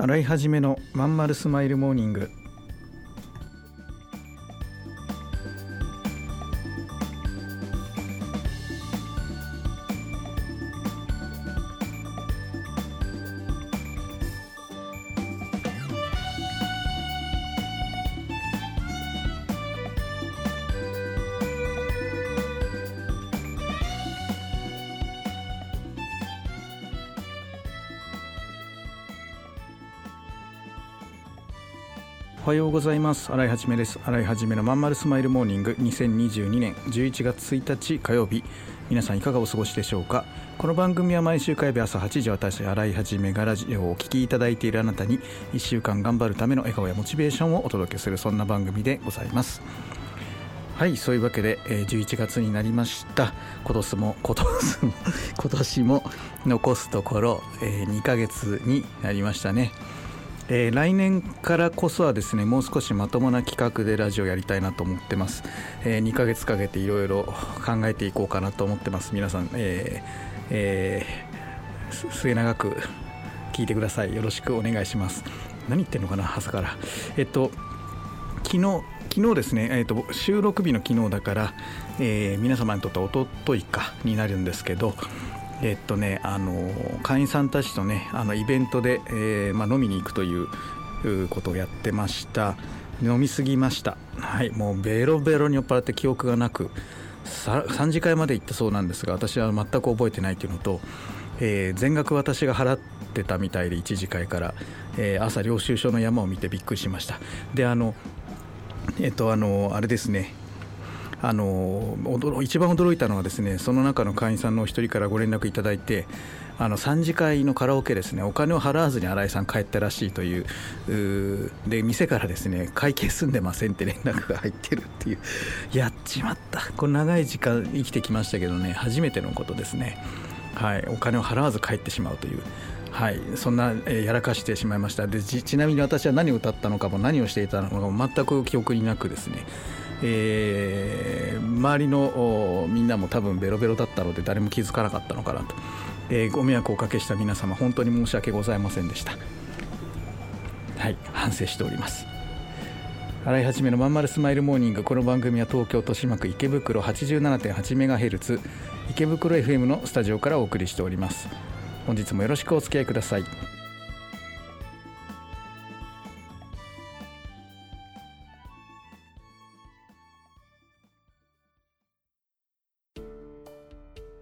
洗い始めのまんまるスマイルモーニング。おはようございます。新井はじめです。新井はじめのまんまるスマイルモーニング。2022年11月1日火曜日。皆さんいかがお過ごしでしょうか？この番組は毎週火曜日朝8時私新井はじめがラジオをお聞きいただいているあなたに1週間頑張るための笑顔やモチベーションをお届けするそんな番組でございます。はいそういうわけで、えー、11月になりました。今年も 今年も今年も残すところ、えー、2ヶ月になりましたね。えー、来年からこそはですねもう少しまともな企画でラジオやりたいなと思ってます、えー、2ヶ月かけていろいろ考えていこうかなと思ってます。皆さん、えーえー、末永く聞いてください。よろしくお願いします。何言ってんのかな朝から。えっと昨日昨日ですね、えーと、収録日の昨日だから、えー、皆様にとっておとといかになるんですけど、えっとね、あの会員さんたちとねあのイベントで、えーまあ、飲みに行くということをやってました。飲みすぎました。はいもうベロベロに酔っ払って記憶がなく3次会まで行ったそうなんですが私は全く覚えてないというのと、えー、全額私が払ってたみたいで1次会から、えー、朝領収書の山を見てびっくりしました。であのえっとあのあれですね。あの一番驚いたのはですねその中の会員さんのお一人からご連絡いただいてあの3次会のカラオケですねお金を払わずに新井さん帰ったらしいというで店からですね会計済んでませんって連絡が入ってるっていう。やっちまった。これ長い時間生きてきましたけどね初めてのことですね。はいお金を払わず帰ってしまうという。はい、そんな、えー、やらかしてしまいました。でちなみに私は何を歌ったのかも何をしていたのかも全く記憶になくですね。えー、周りのみんなも多分ベロベロだったので誰も気づかなかったのかなと、えー、ご迷惑をおかけした皆様本当に申し訳ございませんでした。はい反省しております。洗い始めのまんまるスマイルモーニングこの番組は東京豊島区池袋 87.8MHz 池袋 FM のスタジオからお送りしております。本日もよろしくお付き合いください。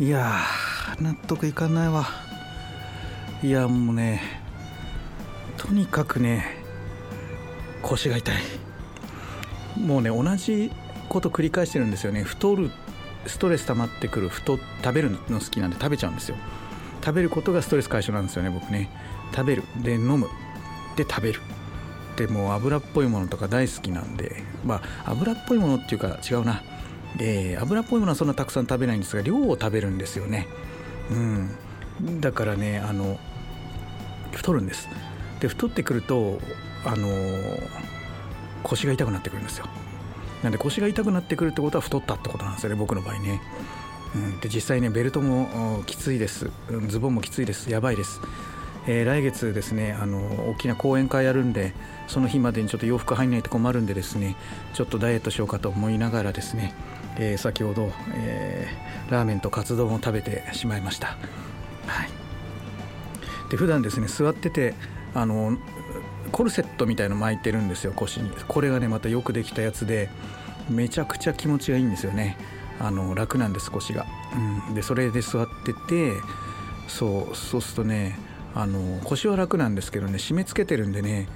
いや納得いかないわ。いやもうねとにかくね腰が痛い。もうね同じこと繰り返してるんですよね。太るストレス溜まってくる太食べるの好きなんで食べちゃうんですよ。食べることがストレス解消なんですよね僕ね。食べる。で飲む。で食べる。でもう油っぽいものとか大好きなんで。まあ油っぽいものっていうか違うな。えー、油っぽいものはそんなたくさん食べないんですが量を食べるんですよね。うん。だからねあの太るんです。で太ってくるとあの腰が痛くなってくるんですよ。なんで腰が痛くなってくるってことは太ったってことなんですよね僕の場合ね、うん、で実際ねベルトもきついです。ズボンもきついです。やばいです。えー、来月ですねあの大きな講演会やるんでその日までにちょっと洋服入んないと困るんでですねちょっとダイエットしようかと思いながらですねえー、先ほど、えー、ラーメンとカツ丼を食べてしまいました。はい。で普段ですね座っててあのコルセットみたいの巻いてるんですよ腰に。これがねまたよくできたやつでめちゃくちゃ気持ちがいいんですよね。あの楽なんです腰が、うん、でそれで座っててそうそうするとねあの腰は楽なんですけどね締め付けてるんでね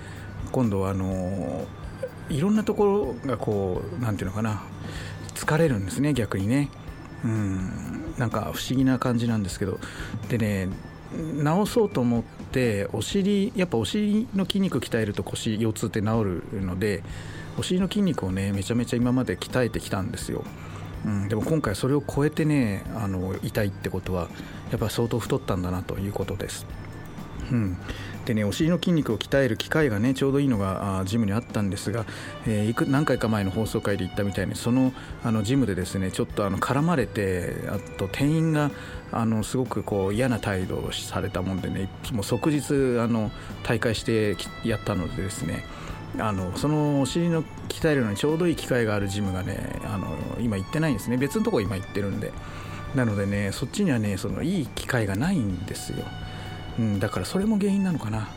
今度はあのいろんなところがこう何て言うのかな疲れるんですね逆にね。うん。なんか不思議な感じなんですけど。でね治そうと思ってお尻やっぱお尻の筋肉鍛えると腰腰痛って治るのでお尻の筋肉をねめちゃめちゃ今まで鍛えてきたんですよ、うん、でも今回それを超えてねあの痛いってことはやっぱ相当太ったんだなということです。うん、でねお尻の筋肉を鍛える機会がねちょうどいいのがジムにあったんですが、えー、いく何回か前の放送回で言ったみたいにそのあのジムでですねちょっとあの絡まれてあと店員があのすごくこう嫌な態度をされたもんでねもう即日あの大会してやったのでですねあのそのお尻の鍛えるのにちょうどいい機会があるジムがねあの今行ってないんですね。別のとこ今行ってるんで。なのでねそっちにはねそのいい機会がないんですよ。うん、だからそれも原因なのかな。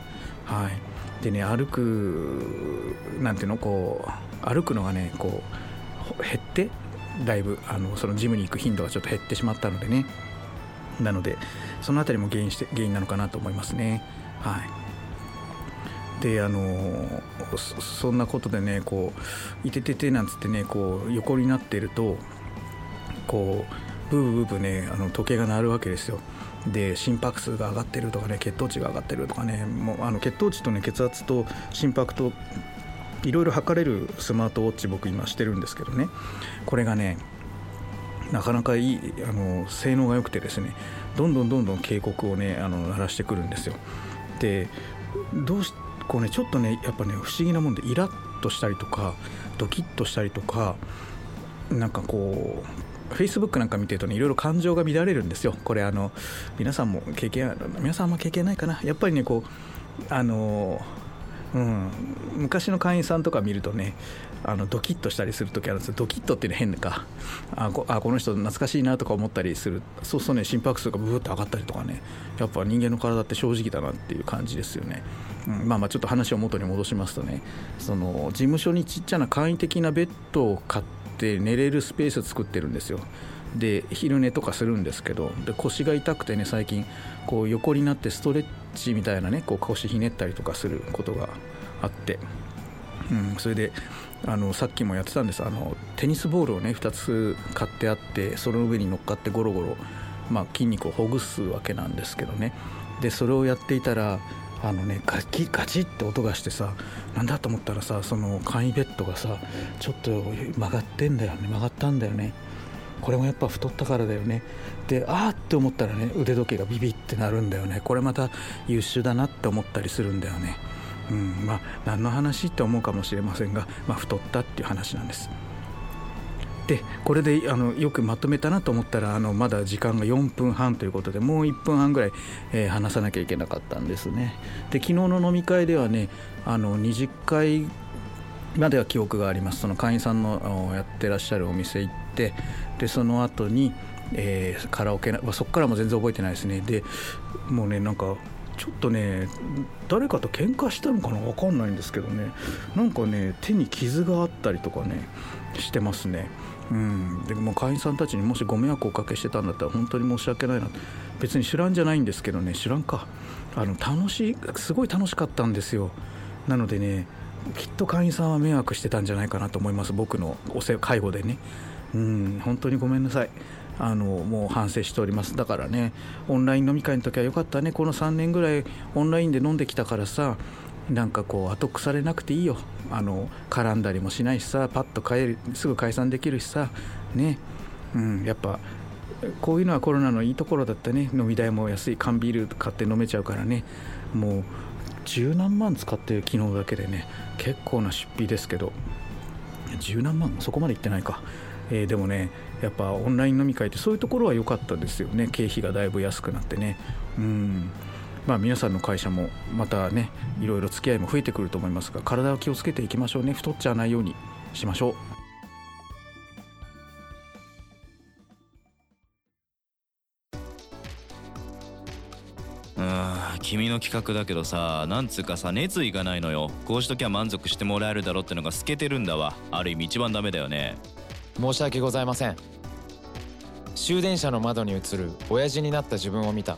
はい。でね歩くなんていうのこう歩くのがねこう減ってだいぶあのそのジムに行く頻度がちょっと減ってしまったのでね。なのでその辺りも原因して原因なのかなと思いますね。はい。であのそんなことでねこう「いててて」なんつってねこう横になっているとこうブーブーブーねあの時計が鳴るわけですよ。で心拍数が上がってるとかね血糖値が上がってるとかねもうあの血糖値とね血圧と心拍といろいろ測れるスマートウォッチ僕今してるんですけどね。これがねなかなかいいあの性能が良くてですねどんどんどんどん警告をねあの鳴らしてくるんですよ。でどうしこうねちょっとねやっぱね不思議なもんでイラッとしたりとかドキッとしたりとかなんかこうフェイスブックなんか見てるとねいろいろ感情が乱れるんですよ。これあの皆さんも経験皆さんあんま経験ないかな。やっぱりねこうあのうん、昔の会員さんとか見るとねあのドキッとしたりする時あるんですよ。ドキッとっていうのは変か。あこあこの人懐かしいなとか思ったりする。そうするとね心拍数がブーッと上がったりとかね。やっぱ人間の体って正直だなっていう感じですよね、うん、まあまあちょっと話を元に戻しますとねその事務所にちっちゃな簡易的なベッドを買ってって寝れるスペース作ってるんですよ。で昼寝とかするんですけどで腰が痛くてね最近こう横になってストレッチみたいなねこう腰ひねったりとかすることがあって、うん、それであのさっきもやってたんです。あのテニスボールをね2つ買ってあってその上に乗っかってゴロゴロ、まあ、筋肉をほぐすわけなんですけどね。でそれをやっていたらあのねガキガチって音がしてさなんだと思ったらさその簡易ベッドがさちょっと曲がってんだよね曲がったんだよね。これもやっぱ太ったからだよね。でああって思ったらね腕時計がビビってなるんだよね。これまた優秀だなって思ったりするんだよね。うんまあ何の話って思うかもしれませんが、まあ、太ったっていう話なんです。でこれであのよくまとめたなと思ったらあのまだ時間が4分半ということでもう1分半ぐらい、えー、話さなきゃいけなかったんですね。で昨日の飲み会ではねあの20回までは記憶があります。その会員さんのやってらっしゃるお店行ってでその後に、えー、カラオケまあそこからも全然覚えてないですね。でもうねなんかちょっとね誰かと喧嘩したのかな？分かんないんですけどね。なんかね手に傷があったりとかね。してますね。うん、でも会員さんたちにもしご迷惑をおかけしてたんだったら本当に申し訳ないな。別に知らんじゃないんですけどね。知らんか。あの楽しいすごい楽しかったんですよ。なのでねきっと会員さんは迷惑してたんじゃないかなと思います。僕のお世介護でね。うん。本当にごめんなさい。あのもう反省しております。だからねオンライン飲み会の時はよかったね。この3年ぐらいオンラインで飲んできたからさなんかこう後腐れなくていいよ。あの絡んだりもしないしさパッと帰るすぐ解散できるしさ。ね。うんやっぱこういうのはコロナのいいところだったね。飲み代も安い缶ビール買って飲めちゃうからね。もう十何万使ってる昨日だけでね結構な出費ですけど。十何万？そこまでいってないか、えー、でもねやっぱオンライン飲み会ってそういうところは良かったですよね。経費がだいぶ安くなってね。うん。まあ、皆さんの会社もまたねいろいろ付き合いも増えてくると思いますが体は気をつけていきましょうね。太っちゃわないようにしましょう。うん君の企画だけどさなんつうかさ熱意がないのよ。こうしときゃ満足してもらえるだろってのが透けてるんだわ。ある意味一番ダメだよね。申し訳ございません。終電車の窓に映る親父になった自分を見た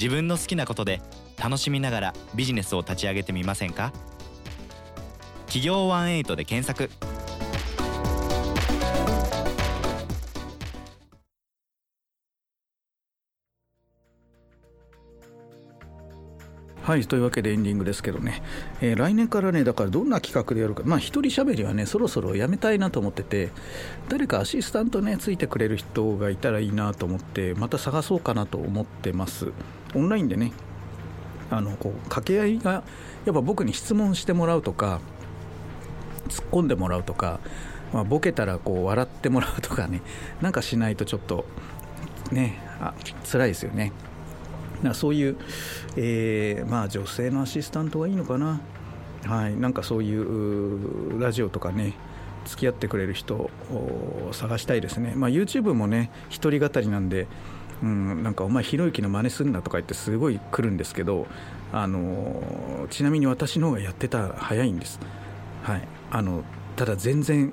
自分の好きなことで楽しみながらビジネスを立ち上げてみませんか？企業18で検索。はいというわけでエンディングですけどね、えー、来年からねだからどんな企画でやるか。まあ一人喋りはねそろそろやめたいなと思ってて誰かアシスタントねついてくれる人がいたらいいなと思ってまた探そうかなと思ってます。オンラインでねあのこう掛け合いがやっぱ僕に質問してもらうとか突っ込んでもらうとか、まあ、ボケたらこう笑ってもらうとかねなんかしないとちょっとねあ辛いですよね。なそういう、えー、まあ、女性のアシスタントがいいのかな、はい、なんかそういうラジオとかね付き合ってくれる人を探したいですね、まあ、YouTube もね一人語りなんで、うん、なんかお前ひろゆきの真似すんなとか言ってすごい来るんですけど、あのちなみに私の方がやってた早いんです、はい、あのただ全然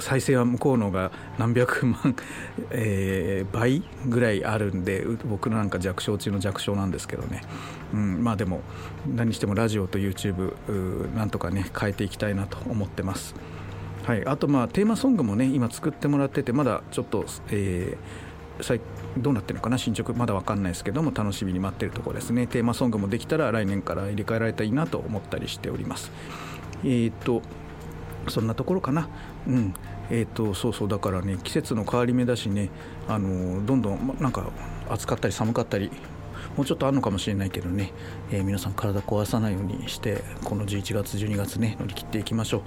再生は向こうのが何百万、えー、倍ぐらいあるんで僕のなんか弱小中の弱小なんですけどね、うん、まあでも何してもラジオと YouTube なんとかね変えていきたいなと思ってます。はい、あとまあテーマソングもね今作ってもらっててまだちょっと、えー、どうなってるのかな？進捗まだ分かんないですけども楽しみに待ってるところですね。テーマソングもできたら来年から入れ替えられたらいいなと思ったりしております。えっ、とそんなところかな？うん。えーと、そうそう。だからね季節の変わり目だしねあのどんどんなんか暑かったり寒かったりもうちょっとあるのかもしれないけどね、えー、皆さん体壊さないようにしてこの11月12月ね乗り切っていきましょう。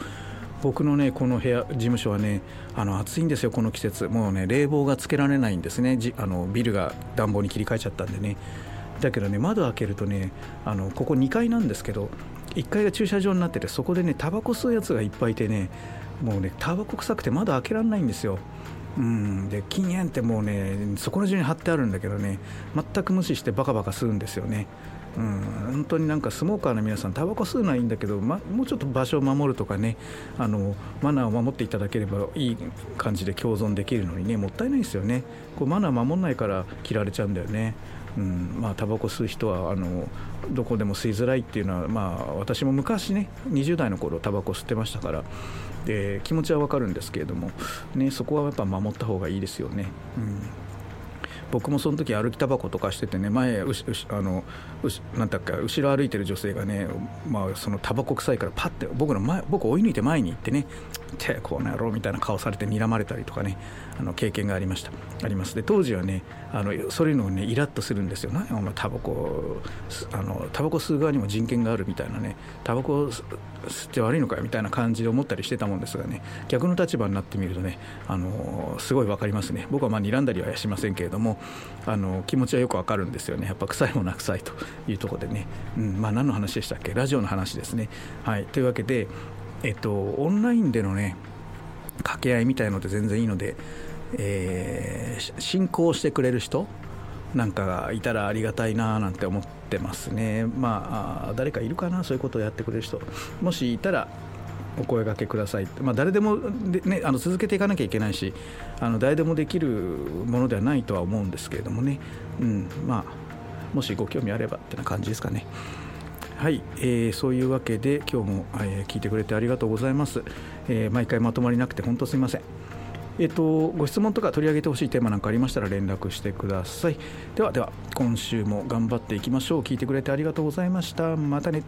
僕のねこの部屋事務所はねあの暑いんですよこの季節。もうね冷房がつけられないんですね。じあのビルが暖房に切り替えちゃったんでね。だけどね窓開けるとねあのここ2階なんですけど1階が駐車場になっててそこでねタバコ吸うやつがいっぱいいてねもうねタバコ臭くて窓開けられないんですよ。うんで禁煙ってもうねそこら中に貼ってあるんだけどね全く無視してバカバカ吸うんですよね。うん、本当になんかスモーカーの皆さんタバコ吸うのはいいんだけど、ま、もうちょっと場所を守るとかねあのマナーを守っていただければいい感じで共存できるのにねもったいないですよね。こうマナー守んないから切られちゃうんだよね。うんまあタバコ吸う人はあのどこでも吸いづらいっていうのは、まあ、私も昔ね20代の頃タバコ吸ってましたからで気持ちは分かるんですけれども、ね、そこはやっぱ守った方がいいですよね。うん。僕もその時歩きタバコとかしててね前うしうしあのうしなんだっけ後ろ歩いてる女性がね、まあ、そのタバコ臭いからパッて僕の前僕追い抜いて前に行ってね「てこの野郎」みたいな顔されて睨まれたりとかねあの経験がありました。あります。で当時はねあのそういうのをねイラッとするんですよ。ねお前タバコあのタバコ吸う側にも人権があるみたいなねタバコ吸って悪いのかみたいな感じで思ったりしてたもんですがね逆の立場になってみるとねあのすごい分かりますね。僕はまあ睨んだりはしませんけれどもあの気持ちはよくわかるんですよね。やっぱ臭いものは臭いというところでね、うんまあ、何の話でしたっけ？ラジオの話ですね。はい、というわけで、えっと、オンラインでのね掛け合いみたいので全然いいので、えー、進行してくれる人なんかがいたらありがたいななんて思ってますね。まあ誰かいるかな？そういうことをやってくれる人。もしいたらお声がけください、まあ、誰でもで、ね、あの続けていかなきゃいけないしあの誰でもできるものではないとは思うんですけれどもね、うんまあ、もしご興味あればってな感じですかね。はい、えー、そういうわけで今日も、えー、聞いてくれてありがとうございます、えー、毎回まとまりなくて本当すみません。えっ、とご質問とか取り上げてほしいテーマなんかありましたら連絡してください。ではでは今週も頑張っていきましょう。聞いてくれてありがとうございました。またね。